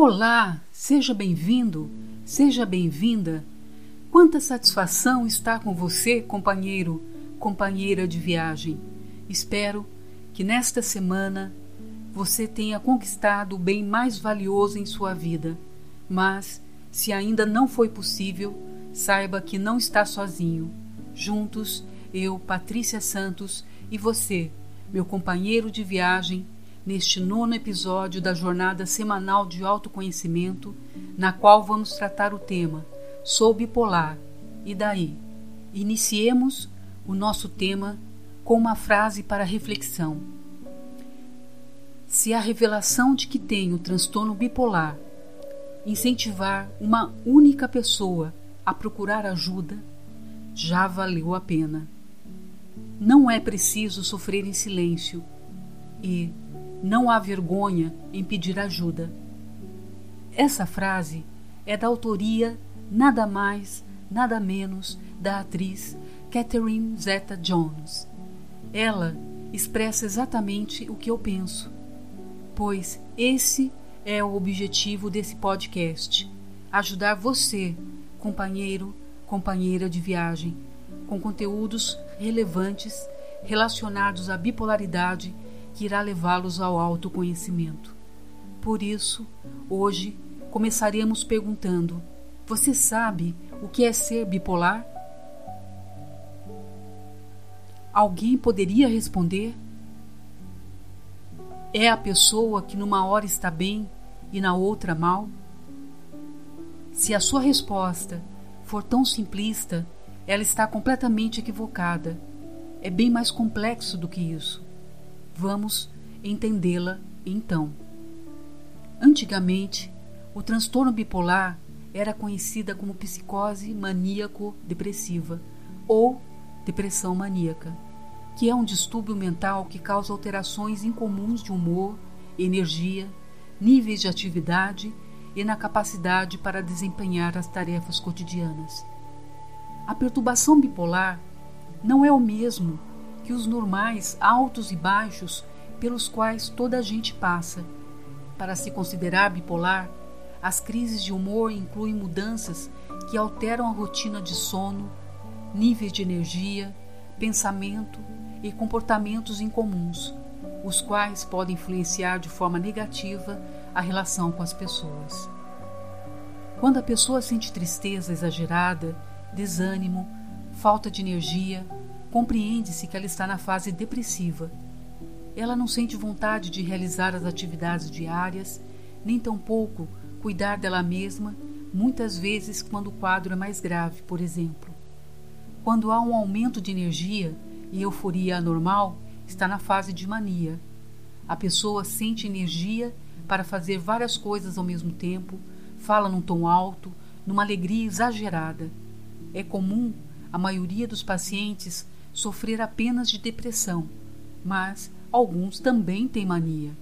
Olá, seja bem-vindo, seja bem-vinda. Quanta satisfação estar com você, companheiro, companheira de viagem. Espero que nesta semana você tenha conquistado o bem mais valioso em sua vida. Mas, se ainda não foi possível, saiba que não está sozinho. Juntos, eu, Patrícia Santos, e você, meu companheiro de viagem, neste nono episódio da jornada semanal de autoconhecimento, na qual vamos tratar o tema Sou bipolar. E daí? Iniciemos o nosso tema com uma frase para reflexão. Se a revelação de que tenho transtorno bipolar incentivar uma única pessoa a procurar ajuda, já valeu a pena. Não é preciso sofrer em silêncio e não há vergonha em pedir ajuda. Essa frase é da autoria nada mais, nada menos da atriz Catherine Zeta-Jones. Ela expressa exatamente o que eu penso, pois esse é o objetivo desse podcast: ajudar você, companheiro, companheira de viagem, com conteúdos relevantes relacionados à bipolaridade que irá levá-los ao autoconhecimento. Por isso, hoje começaremos perguntando: Você sabe o que é ser bipolar? Alguém poderia responder? É a pessoa que numa hora está bem e na outra mal? Se a sua resposta for tão simplista, ela está completamente equivocada. É bem mais complexo do que isso. Vamos entendê-la então. Antigamente, o transtorno bipolar era conhecida como psicose maníaco-depressiva ou depressão maníaca, que é um distúrbio mental que causa alterações incomuns de humor, energia, níveis de atividade e na capacidade para desempenhar as tarefas cotidianas. A perturbação bipolar não é o mesmo que os normais altos e baixos pelos quais toda a gente passa. Para se considerar bipolar, as crises de humor incluem mudanças que alteram a rotina de sono, níveis de energia, pensamento e comportamentos incomuns, os quais podem influenciar de forma negativa a relação com as pessoas. Quando a pessoa sente tristeza exagerada, desânimo, falta de energia, compreende-se que ela está na fase depressiva. Ela não sente vontade de realizar as atividades diárias, nem tampouco cuidar dela mesma, muitas vezes quando o quadro é mais grave, por exemplo. Quando há um aumento de energia e euforia anormal, está na fase de mania. A pessoa sente energia para fazer várias coisas ao mesmo tempo, fala num tom alto, numa alegria exagerada. É comum a maioria dos pacientes sofrer apenas de depressão, mas alguns também têm mania.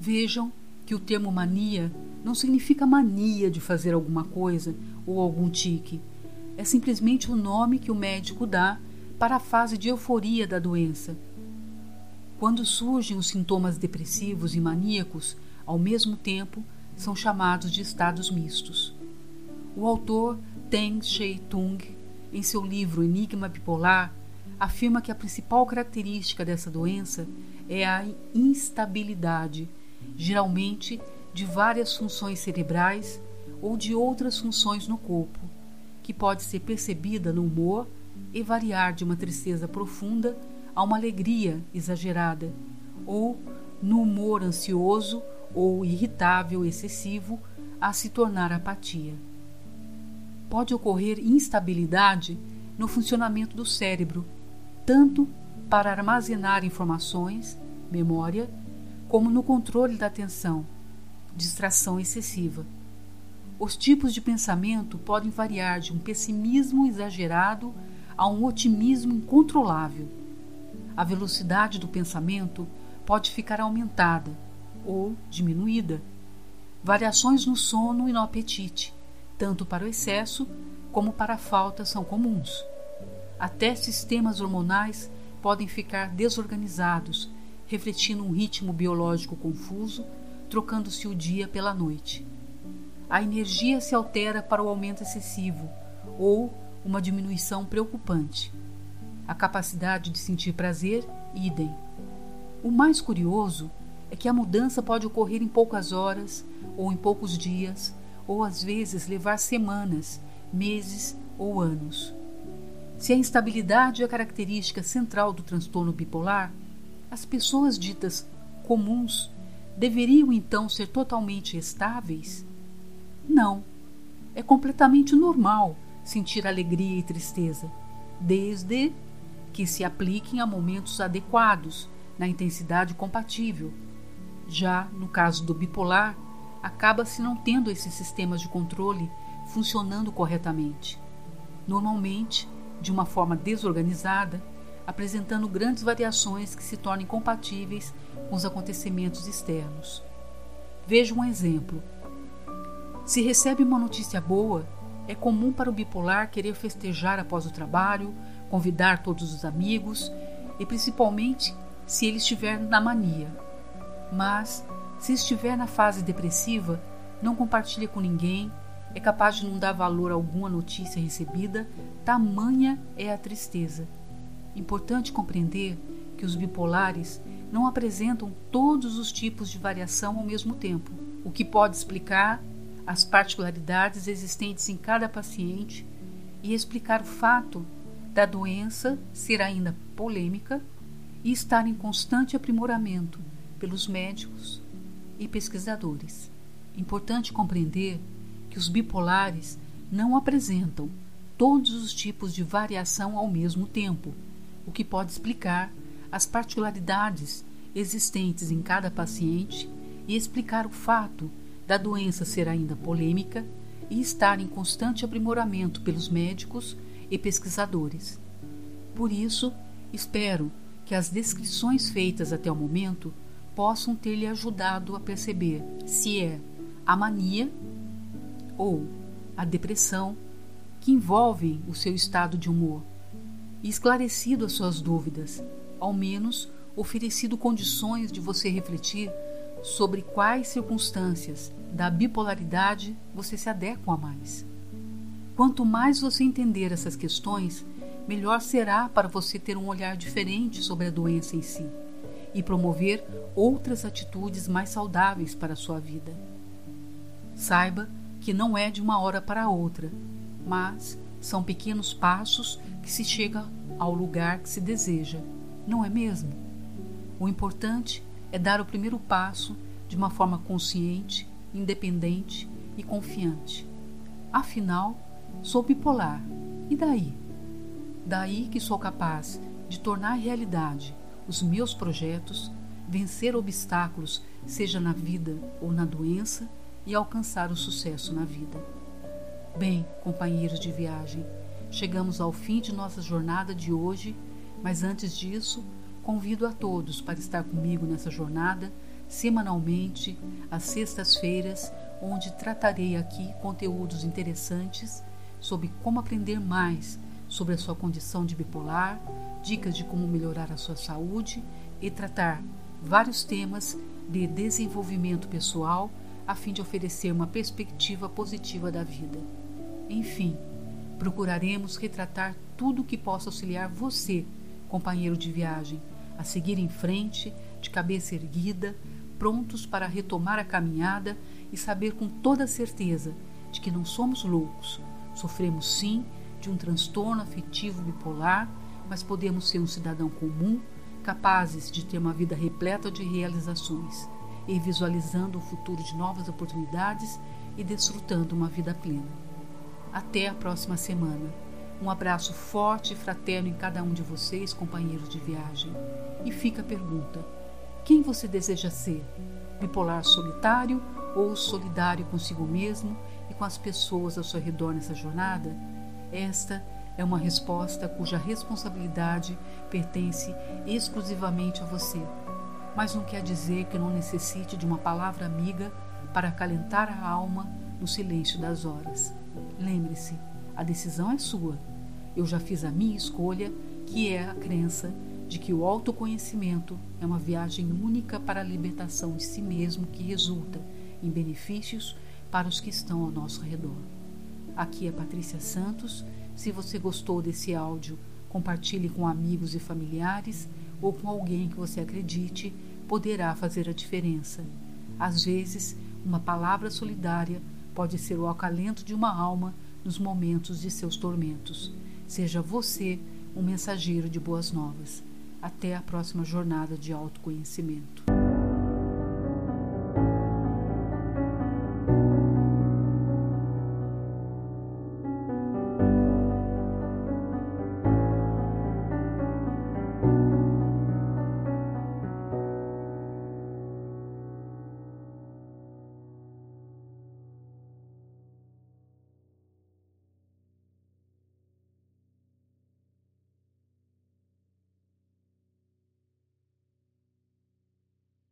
Vejam que o termo mania não significa mania de fazer alguma coisa ou algum tique. É simplesmente o nome que o médico dá para a fase de euforia da doença. Quando surgem os sintomas depressivos e maníacos ao mesmo tempo, são chamados de estados mistos. O autor Teng Shei Tung em seu livro Enigma Bipolar, afirma que a principal característica dessa doença é a instabilidade, geralmente de várias funções cerebrais ou de outras funções no corpo, que pode ser percebida no humor e variar de uma tristeza profunda a uma alegria exagerada, ou no humor ansioso ou irritável excessivo a se tornar apatia pode ocorrer instabilidade no funcionamento do cérebro, tanto para armazenar informações, memória, como no controle da atenção, distração excessiva. Os tipos de pensamento podem variar de um pessimismo exagerado a um otimismo incontrolável. A velocidade do pensamento pode ficar aumentada ou diminuída. Variações no sono e no apetite, tanto para o excesso como para a falta são comuns. Até sistemas hormonais podem ficar desorganizados, refletindo um ritmo biológico confuso, trocando-se o dia pela noite. A energia se altera para o aumento excessivo ou uma diminuição preocupante. A capacidade de sentir prazer, idem. O mais curioso é que a mudança pode ocorrer em poucas horas, ou em poucos dias, ou às vezes levar semanas, meses ou anos. Se a instabilidade é a característica central do transtorno bipolar, as pessoas ditas comuns deveriam então ser totalmente estáveis? Não. É completamente normal sentir alegria e tristeza, desde que se apliquem a momentos adequados, na intensidade compatível. Já no caso do bipolar, acaba-se não tendo esses sistemas de controle funcionando corretamente. Normalmente, de uma forma desorganizada, apresentando grandes variações que se tornem compatíveis com os acontecimentos externos. Veja um exemplo. Se recebe uma notícia boa, é comum para o bipolar querer festejar após o trabalho, convidar todos os amigos e principalmente se ele estiver na mania. Mas, se estiver na fase depressiva, não compartilha com ninguém, é capaz de não dar valor a alguma notícia recebida, tamanha é a tristeza. Importante compreender que os bipolares não apresentam todos os tipos de variação ao mesmo tempo, o que pode explicar as particularidades existentes em cada paciente e explicar o fato da doença ser ainda polêmica e estar em constante aprimoramento pelos médicos e pesquisadores. Importante compreender que os bipolares não apresentam todos os tipos de variação ao mesmo tempo, o que pode explicar as particularidades existentes em cada paciente e explicar o fato da doença ser ainda polêmica e estar em constante aprimoramento pelos médicos e pesquisadores. Por isso, espero que as descrições feitas até o momento possam ter lhe ajudado a perceber se é a mania ou a depressão que envolvem o seu estado de humor e esclarecido as suas dúvidas, ao menos oferecido condições de você refletir sobre quais circunstâncias da bipolaridade você se adequa a mais. Quanto mais você entender essas questões, melhor será para você ter um olhar diferente sobre a doença em si e promover outras atitudes mais saudáveis para a sua vida. Saiba que não é de uma hora para outra, mas são pequenos passos que se chega ao lugar que se deseja, não é mesmo? O importante é dar o primeiro passo de uma forma consciente, independente e confiante. Afinal, Sou bipolar. E daí? Daí que sou capaz de tornar realidade os meus projetos, vencer obstáculos, seja na vida ou na doença, e alcançar o sucesso na vida. Bem, companheiros de viagem, chegamos ao fim de nossa jornada de hoje, mas antes disso, convido a todos para estar comigo nessa jornada semanalmente, às sextas-feiras, onde tratarei aqui conteúdos interessantes sobre como aprender mais sobre a sua condição de bipolar, dicas de como melhorar a sua saúde e tratar vários temas de desenvolvimento pessoal a fim de oferecer uma perspectiva positiva da vida. Enfim, procuraremos retratar tudo o que possa auxiliar você, companheiro de viagem, a seguir em frente, de cabeça erguida, prontos para retomar a caminhada e saber com toda certeza de que não somos loucos, Sofremos sim de um transtorno afetivo bipolar, mas podemos ser um cidadão comum, capazes de ter uma vida repleta de realizações e visualizando um futuro de novas oportunidades e desfrutando uma vida plena. Até a próxima semana. Um abraço forte e fraterno em cada um de vocês, companheiros de viagem. E fica a pergunta: quem você deseja ser? Bipolar solitário ou solidário consigo mesmo e com as pessoas ao seu redor nessa jornada? Esta é uma resposta cuja responsabilidade pertence exclusivamente a você. Mas não quer dizer que não necessite de uma palavra amiga para acalentar a alma no silêncio das horas. Lembre-se, a decisão é sua. Eu já fiz a minha escolha, que é a crença de que o autoconhecimento é uma viagem única para a libertação de si mesmo que resulta em benefícios para os que estão ao nosso redor. Aqui é Patrícia Santos. Se você gostou desse áudio, compartilhe com amigos e familiares ou com alguém que você acredite poderá fazer a diferença. Às vezes, uma palavra solidária pode ser o acalento de uma alma nos momentos de seus tormentos. Seja você um mensageiro de boas novas. Até a próxima jornada de autoconhecimento.